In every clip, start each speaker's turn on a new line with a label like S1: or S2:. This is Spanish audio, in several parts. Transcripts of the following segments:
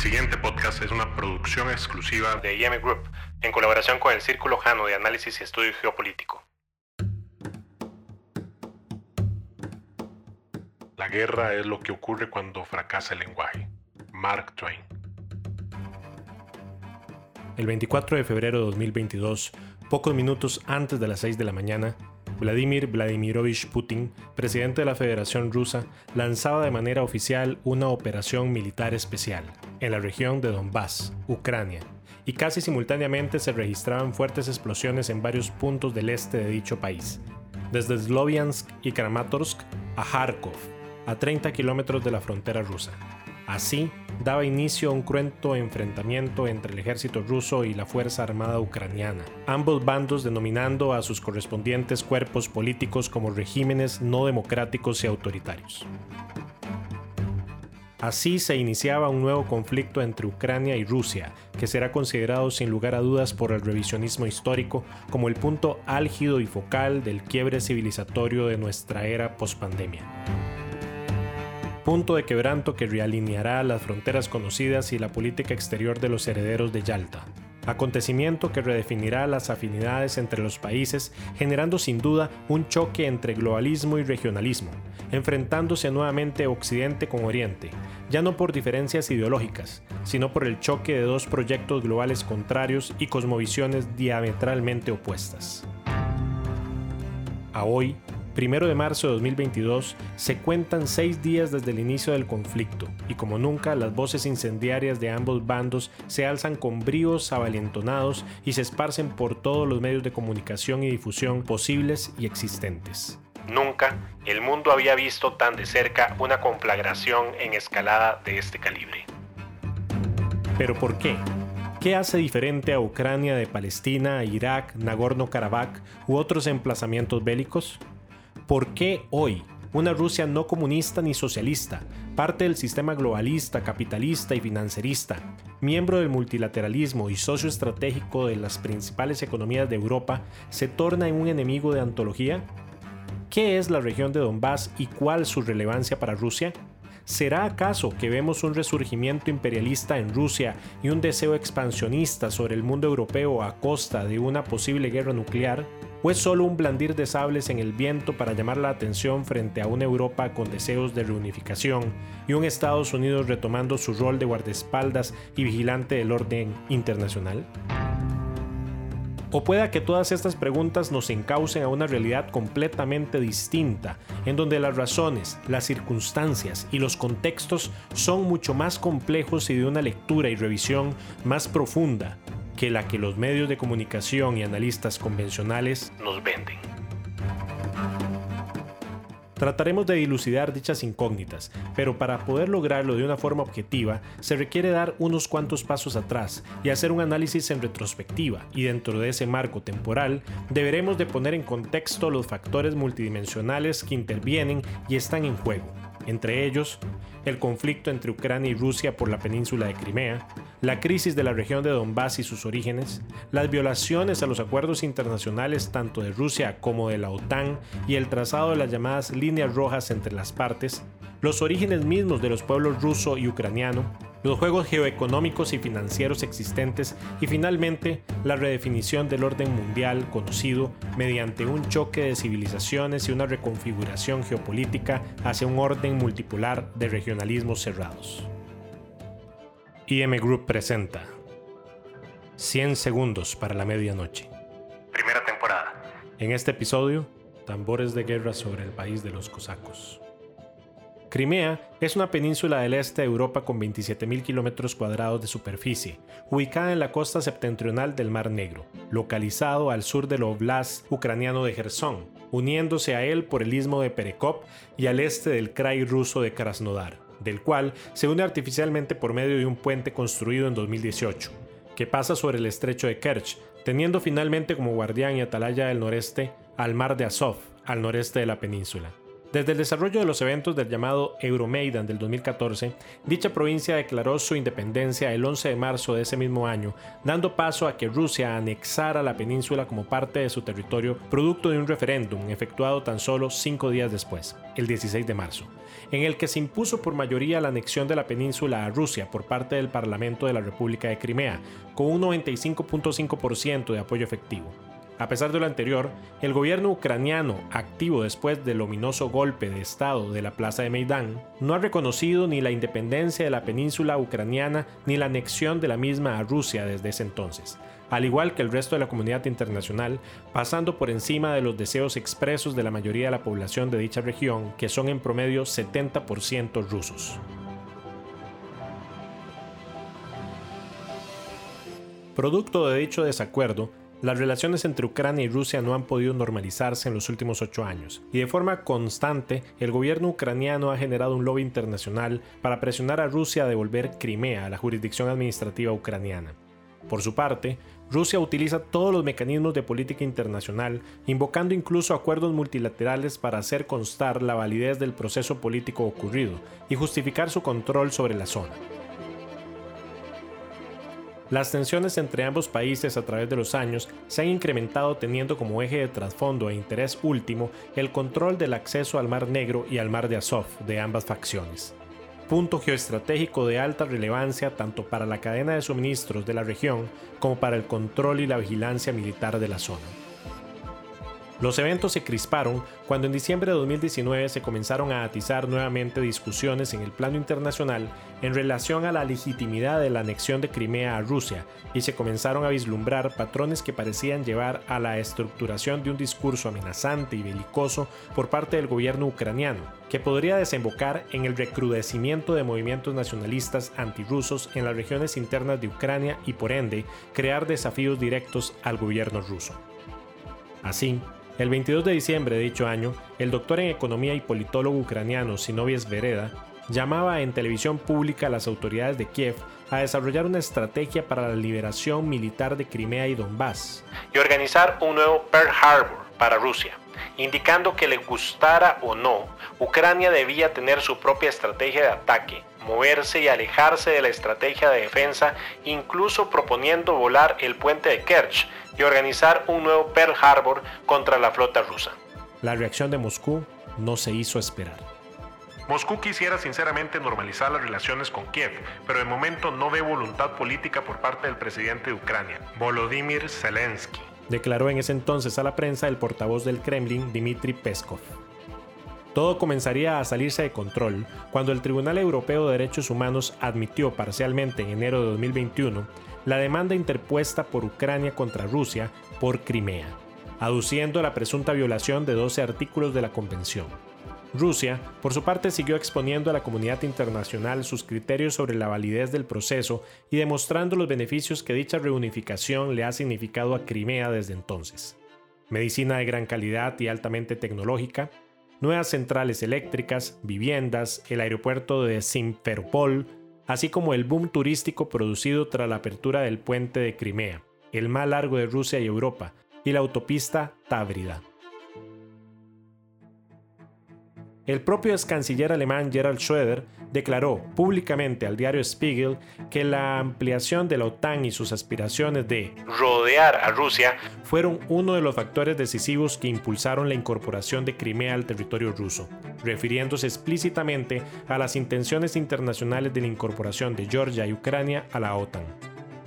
S1: siguiente podcast es una producción exclusiva de IM Group, en colaboración con el Círculo Jano de Análisis y Estudio Geopolítico. La guerra es lo que ocurre cuando fracasa el lenguaje. Mark Twain.
S2: El 24 de febrero de 2022, pocos minutos antes de las 6 de la mañana, Vladimir Vladimirovich Putin, presidente de la Federación Rusa, lanzaba de manera oficial una operación militar especial en la región de Donbass, Ucrania, y casi simultáneamente se registraban fuertes explosiones en varios puntos del este de dicho país, desde Sloviansk y Kramatorsk a Kharkov, a 30 kilómetros de la frontera rusa. Así, daba inicio a un cruento enfrentamiento entre el ejército ruso y la Fuerza Armada Ucraniana, ambos bandos denominando a sus correspondientes cuerpos políticos como regímenes no democráticos y autoritarios. Así se iniciaba un nuevo conflicto entre Ucrania y Rusia, que será considerado sin lugar a dudas por el revisionismo histórico como el punto álgido y focal del quiebre civilizatorio de nuestra era pospandemia punto de quebranto que realineará las fronteras conocidas y la política exterior de los herederos de Yalta. Acontecimiento que redefinirá las afinidades entre los países, generando sin duda un choque entre globalismo y regionalismo, enfrentándose nuevamente Occidente con Oriente, ya no por diferencias ideológicas, sino por el choque de dos proyectos globales contrarios y cosmovisiones diametralmente opuestas. A hoy, Primero de marzo de 2022 se cuentan seis días desde el inicio del conflicto y como nunca las voces incendiarias de ambos bandos se alzan con bríos avalentonados y se esparcen por todos los medios de comunicación y difusión posibles y existentes.
S1: Nunca el mundo había visto tan de cerca una conflagración en escalada de este calibre.
S2: ¿Pero por qué? ¿Qué hace diferente a Ucrania de Palestina, Irak, Nagorno-Karabaj u otros emplazamientos bélicos? ¿Por qué hoy una Rusia no comunista ni socialista, parte del sistema globalista, capitalista y financerista, miembro del multilateralismo y socio estratégico de las principales economías de Europa, se torna en un enemigo de antología? ¿Qué es la región de Donbass y cuál su relevancia para Rusia? ¿Será acaso que vemos un resurgimiento imperialista en Rusia y un deseo expansionista sobre el mundo europeo a costa de una posible guerra nuclear? ¿O es solo un blandir de sables en el viento para llamar la atención frente a una Europa con deseos de reunificación y un Estados Unidos retomando su rol de guardaespaldas y vigilante del orden internacional? O pueda que todas estas preguntas nos encaucen a una realidad completamente distinta, en donde las razones, las circunstancias y los contextos son mucho más complejos y de una lectura y revisión más profunda, que la que los medios de comunicación y analistas convencionales nos venden. Trataremos de dilucidar dichas incógnitas, pero para poder lograrlo de una forma objetiva se requiere dar unos cuantos pasos atrás y hacer un análisis en retrospectiva y dentro de ese marco temporal deberemos de poner en contexto los factores multidimensionales que intervienen y están en juego entre ellos el conflicto entre Ucrania y Rusia por la península de Crimea, la crisis de la región de Donbass y sus orígenes, las violaciones a los acuerdos internacionales tanto de Rusia como de la OTAN y el trazado de las llamadas líneas rojas entre las partes, los orígenes mismos de los pueblos ruso y ucraniano, los juegos geoeconómicos y financieros existentes y finalmente la redefinición del orden mundial conocido mediante un choque de civilizaciones y una reconfiguración geopolítica hacia un orden multipolar de regionalismos cerrados. IM Group presenta 100 segundos para la medianoche.
S1: Primera temporada.
S2: En este episodio, tambores de guerra sobre el país de los cosacos. Crimea es una península del este de Europa con 27.000 kilómetros cuadrados de superficie, ubicada en la costa septentrional del Mar Negro, localizado al sur del oblast ucraniano de Gerson, uniéndose a él por el istmo de Perekop y al este del krai ruso de Krasnodar, del cual se une artificialmente por medio de un puente construido en 2018, que pasa sobre el estrecho de Kerch, teniendo finalmente como guardián y atalaya del noreste al mar de Azov, al noreste de la península. Desde el desarrollo de los eventos del llamado Euromaidan del 2014, dicha provincia declaró su independencia el 11 de marzo de ese mismo año, dando paso a que Rusia anexara la península como parte de su territorio, producto de un referéndum efectuado tan solo cinco días después, el 16 de marzo, en el que se impuso por mayoría la anexión de la península a Rusia por parte del Parlamento de la República de Crimea, con un 95.5% de apoyo efectivo. A pesar de lo anterior, el gobierno ucraniano, activo después del ominoso golpe de Estado de la Plaza de Maidán, no ha reconocido ni la independencia de la península ucraniana ni la anexión de la misma a Rusia desde ese entonces, al igual que el resto de la comunidad internacional, pasando por encima de los deseos expresos de la mayoría de la población de dicha región, que son en promedio 70% rusos. Producto de dicho desacuerdo, las relaciones entre Ucrania y Rusia no han podido normalizarse en los últimos ocho años, y de forma constante el gobierno ucraniano ha generado un lobby internacional para presionar a Rusia a devolver Crimea a la jurisdicción administrativa ucraniana. Por su parte, Rusia utiliza todos los mecanismos de política internacional, invocando incluso acuerdos multilaterales para hacer constar la validez del proceso político ocurrido y justificar su control sobre la zona. Las tensiones entre ambos países a través de los años se han incrementado teniendo como eje de trasfondo e interés último el control del acceso al Mar Negro y al Mar de Azov de ambas facciones. Punto geoestratégico de alta relevancia tanto para la cadena de suministros de la región como para el control y la vigilancia militar de la zona. Los eventos se crisparon cuando en diciembre de 2019 se comenzaron a atizar nuevamente discusiones en el plano internacional en relación a la legitimidad de la anexión de Crimea a Rusia y se comenzaron a vislumbrar patrones que parecían llevar a la estructuración de un discurso amenazante y belicoso por parte del gobierno ucraniano, que podría desembocar en el recrudecimiento de movimientos nacionalistas antirrusos en las regiones internas de Ucrania y por ende crear desafíos directos al gobierno ruso. Así, el 22 de diciembre de dicho año, el doctor en economía y politólogo ucraniano Sinovies Vereda llamaba en televisión pública a las autoridades de Kiev a desarrollar una estrategia para la liberación militar de Crimea y Donbass
S1: y organizar un nuevo Pearl Harbor para Rusia, indicando que le gustara o no, Ucrania debía tener su propia estrategia de ataque, moverse y alejarse de la estrategia de defensa, incluso proponiendo volar el puente de Kerch y organizar un nuevo Pearl Harbor contra la flota rusa.
S2: La reacción de Moscú no se hizo esperar.
S1: Moscú quisiera sinceramente normalizar las relaciones con Kiev, pero de momento no ve voluntad política por parte del presidente de Ucrania, Volodymyr Zelensky.
S2: Declaró en ese entonces a la prensa el portavoz del Kremlin, Dmitry Peskov. Todo comenzaría a salirse de control cuando el Tribunal Europeo de Derechos Humanos admitió parcialmente en enero de 2021 la demanda interpuesta por Ucrania contra Rusia por Crimea, aduciendo la presunta violación de 12 artículos de la Convención. Rusia, por su parte, siguió exponiendo a la comunidad internacional sus criterios sobre la validez del proceso y demostrando los beneficios que dicha reunificación le ha significado a Crimea desde entonces. Medicina de gran calidad y altamente tecnológica, nuevas centrales eléctricas, viviendas, el aeropuerto de Simferopol, así como el boom turístico producido tras la apertura del puente de Crimea, el más largo de Rusia y Europa, y la autopista Tábrida. El propio ex canciller alemán Gerald Schroeder declaró públicamente al diario Spiegel que la ampliación de la OTAN y sus aspiraciones de
S1: rodear a Rusia
S2: fueron uno de los factores decisivos que impulsaron la incorporación de Crimea al territorio ruso, refiriéndose explícitamente a las intenciones internacionales de la incorporación de Georgia y Ucrania a la OTAN.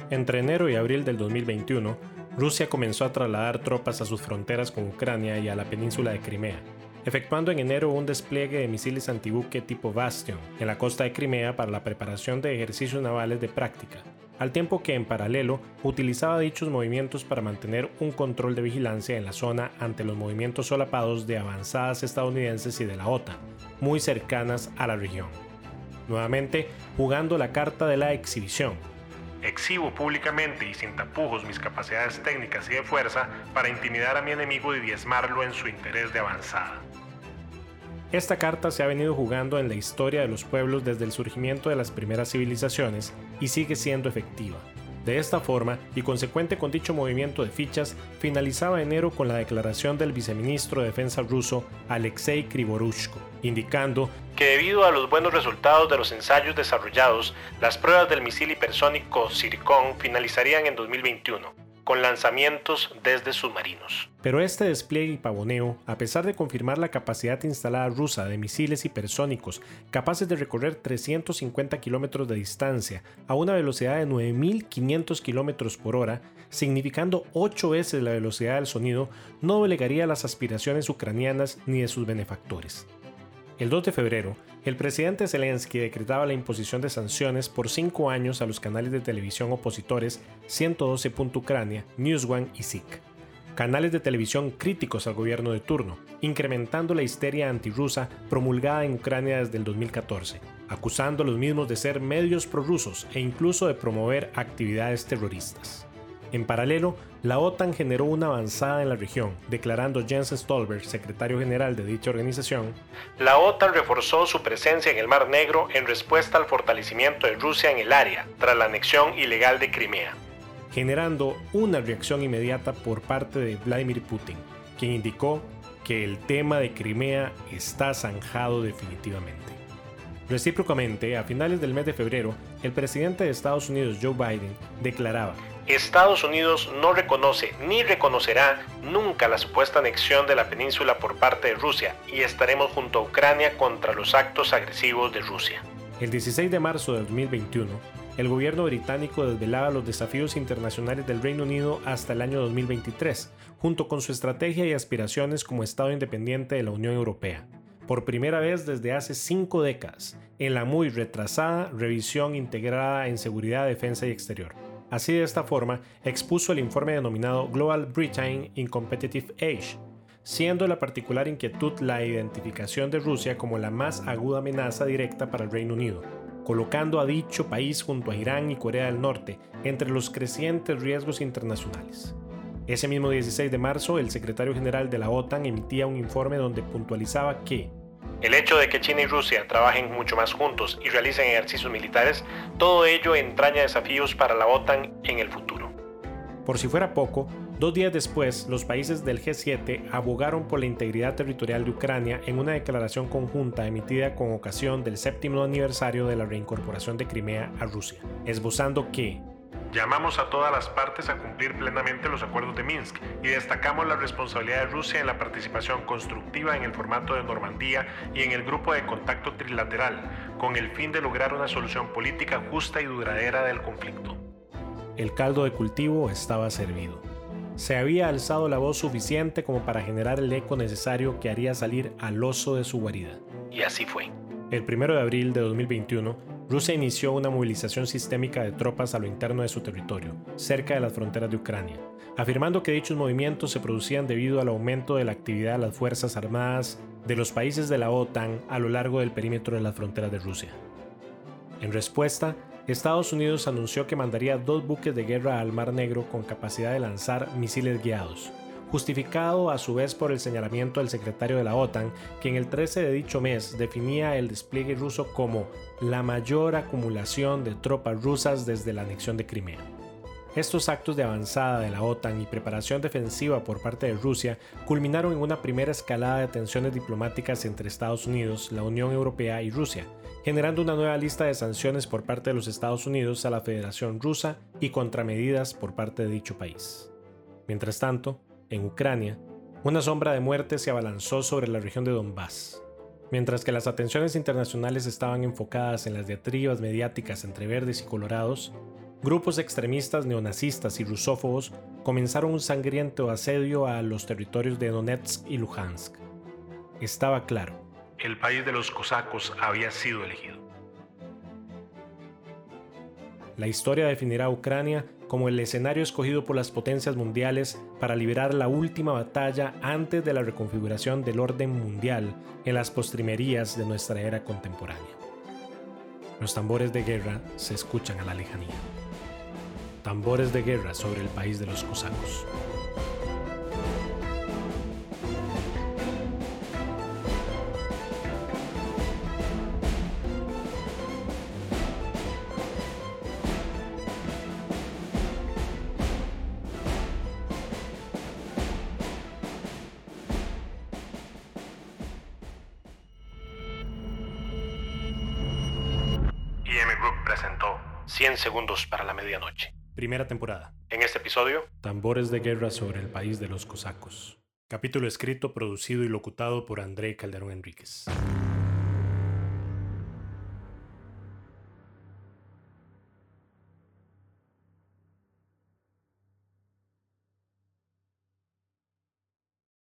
S2: Entre enero y abril del 2021, Rusia comenzó a trasladar tropas a sus fronteras con Ucrania y a la península de Crimea, efectuando en enero un despliegue de misiles antibuque tipo Bastion en la costa de Crimea para la preparación de ejercicios navales de práctica, al tiempo que en paralelo utilizaba dichos movimientos para mantener un control de vigilancia en la zona ante los movimientos solapados de avanzadas estadounidenses y de la OTAN, muy cercanas a la región. Nuevamente, jugando la carta de la exhibición,
S1: exhibo públicamente y sin tapujos mis capacidades técnicas y de fuerza para intimidar a mi enemigo y diezmarlo en su interés de avanzada.
S2: Esta carta se ha venido jugando en la historia de los pueblos desde el surgimiento de las primeras civilizaciones y sigue siendo efectiva. De esta forma, y consecuente con dicho movimiento de fichas, finalizaba enero con la declaración del viceministro de Defensa ruso Alexei Krivorushko, indicando
S1: que debido a los buenos resultados de los ensayos desarrollados, las pruebas del misil hipersónico Zircon finalizarían en 2021 con lanzamientos desde submarinos.
S2: Pero este despliegue y pavoneo, a pesar de confirmar la capacidad instalada rusa de misiles hipersónicos capaces de recorrer 350 kilómetros de distancia a una velocidad de 9.500 kilómetros por hora, significando 8 veces la velocidad del sonido, no delegaría las aspiraciones ucranianas ni de sus benefactores. El 2 de febrero, el presidente Zelensky decretaba la imposición de sanciones por cinco años a los canales de televisión opositores 112. Ucrania, Newsone y SIK, canales de televisión críticos al gobierno de turno, incrementando la histeria antirrusa promulgada en Ucrania desde el 2014, acusando a los mismos de ser medios prorrusos e incluso de promover actividades terroristas. En paralelo, la OTAN generó una avanzada en la región, declarando Jens Stolberg, secretario general de dicha organización,
S1: La OTAN reforzó su presencia en el Mar Negro en respuesta al fortalecimiento de Rusia en el área tras la anexión ilegal de Crimea,
S2: generando una reacción inmediata por parte de Vladimir Putin, quien indicó que el tema de Crimea está zanjado definitivamente. Recíprocamente, a finales del mes de febrero, el presidente de Estados Unidos, Joe Biden, declaraba
S1: Estados Unidos no reconoce ni reconocerá nunca la supuesta anexión de la península por parte de Rusia y estaremos junto a Ucrania contra los actos agresivos de Rusia.
S2: El 16 de marzo de 2021, el gobierno británico desvelaba los desafíos internacionales del Reino Unido hasta el año 2023, junto con su estrategia y aspiraciones como Estado independiente de la Unión Europea. Por primera vez desde hace cinco décadas, en la muy retrasada revisión integrada en seguridad, defensa y exterior. Así de esta forma, expuso el informe denominado Global Britain in Competitive Age, siendo la particular inquietud la identificación de Rusia como la más aguda amenaza directa para el Reino Unido, colocando a dicho país junto a Irán y Corea del Norte entre los crecientes riesgos internacionales. Ese mismo 16 de marzo, el secretario general de la OTAN emitía un informe donde puntualizaba que
S1: el hecho de que China y Rusia trabajen mucho más juntos y realicen ejercicios militares, todo ello entraña desafíos para la OTAN en el futuro.
S2: Por si fuera poco, dos días después, los países del G7 abogaron por la integridad territorial de Ucrania en una declaración conjunta emitida con ocasión del séptimo aniversario de la reincorporación de Crimea a Rusia, esbozando que
S1: Llamamos a todas las partes a cumplir plenamente los acuerdos de Minsk y destacamos la responsabilidad de Rusia en la participación constructiva en el formato de Normandía y en el grupo de contacto trilateral, con el fin de lograr una solución política justa y duradera del conflicto.
S2: El caldo de cultivo estaba servido. Se había alzado la voz suficiente como para generar el eco necesario que haría salir al oso de su guarida.
S1: Y así fue.
S2: El 1 de abril de 2021, Rusia inició una movilización sistémica de tropas a lo interno de su territorio, cerca de las fronteras de Ucrania, afirmando que dichos movimientos se producían debido al aumento de la actividad de las Fuerzas Armadas de los países de la OTAN a lo largo del perímetro de las fronteras de Rusia. En respuesta, Estados Unidos anunció que mandaría dos buques de guerra al Mar Negro con capacidad de lanzar misiles guiados, justificado a su vez por el señalamiento del secretario de la OTAN, que en el 13 de dicho mes definía el despliegue ruso como la mayor acumulación de tropas rusas desde la anexión de Crimea. Estos actos de avanzada de la OTAN y preparación defensiva por parte de Rusia culminaron en una primera escalada de tensiones diplomáticas entre Estados Unidos, la Unión Europea y Rusia, generando una nueva lista de sanciones por parte de los Estados Unidos a la Federación Rusa y contramedidas por parte de dicho país. Mientras tanto, en Ucrania, una sombra de muerte se abalanzó sobre la región de Donbass. Mientras que las atenciones internacionales estaban enfocadas en las diatribas mediáticas entre verdes y colorados, grupos extremistas neonazistas y rusófobos comenzaron un sangriento asedio a los territorios de Donetsk y Luhansk. Estaba claro.
S1: El país de los cosacos había sido elegido.
S2: La historia definirá a Ucrania como el escenario escogido por las potencias mundiales para liberar la última batalla antes de la reconfiguración del orden mundial en las postrimerías de nuestra era contemporánea. Los tambores de guerra se escuchan a la lejanía. Tambores de guerra sobre el país de los cosacos.
S1: IM Group presentó 100 segundos para la medianoche.
S2: Primera temporada.
S1: En este episodio,
S2: Tambores de guerra sobre el país de los cosacos. Capítulo escrito, producido y locutado por André Calderón Enríquez.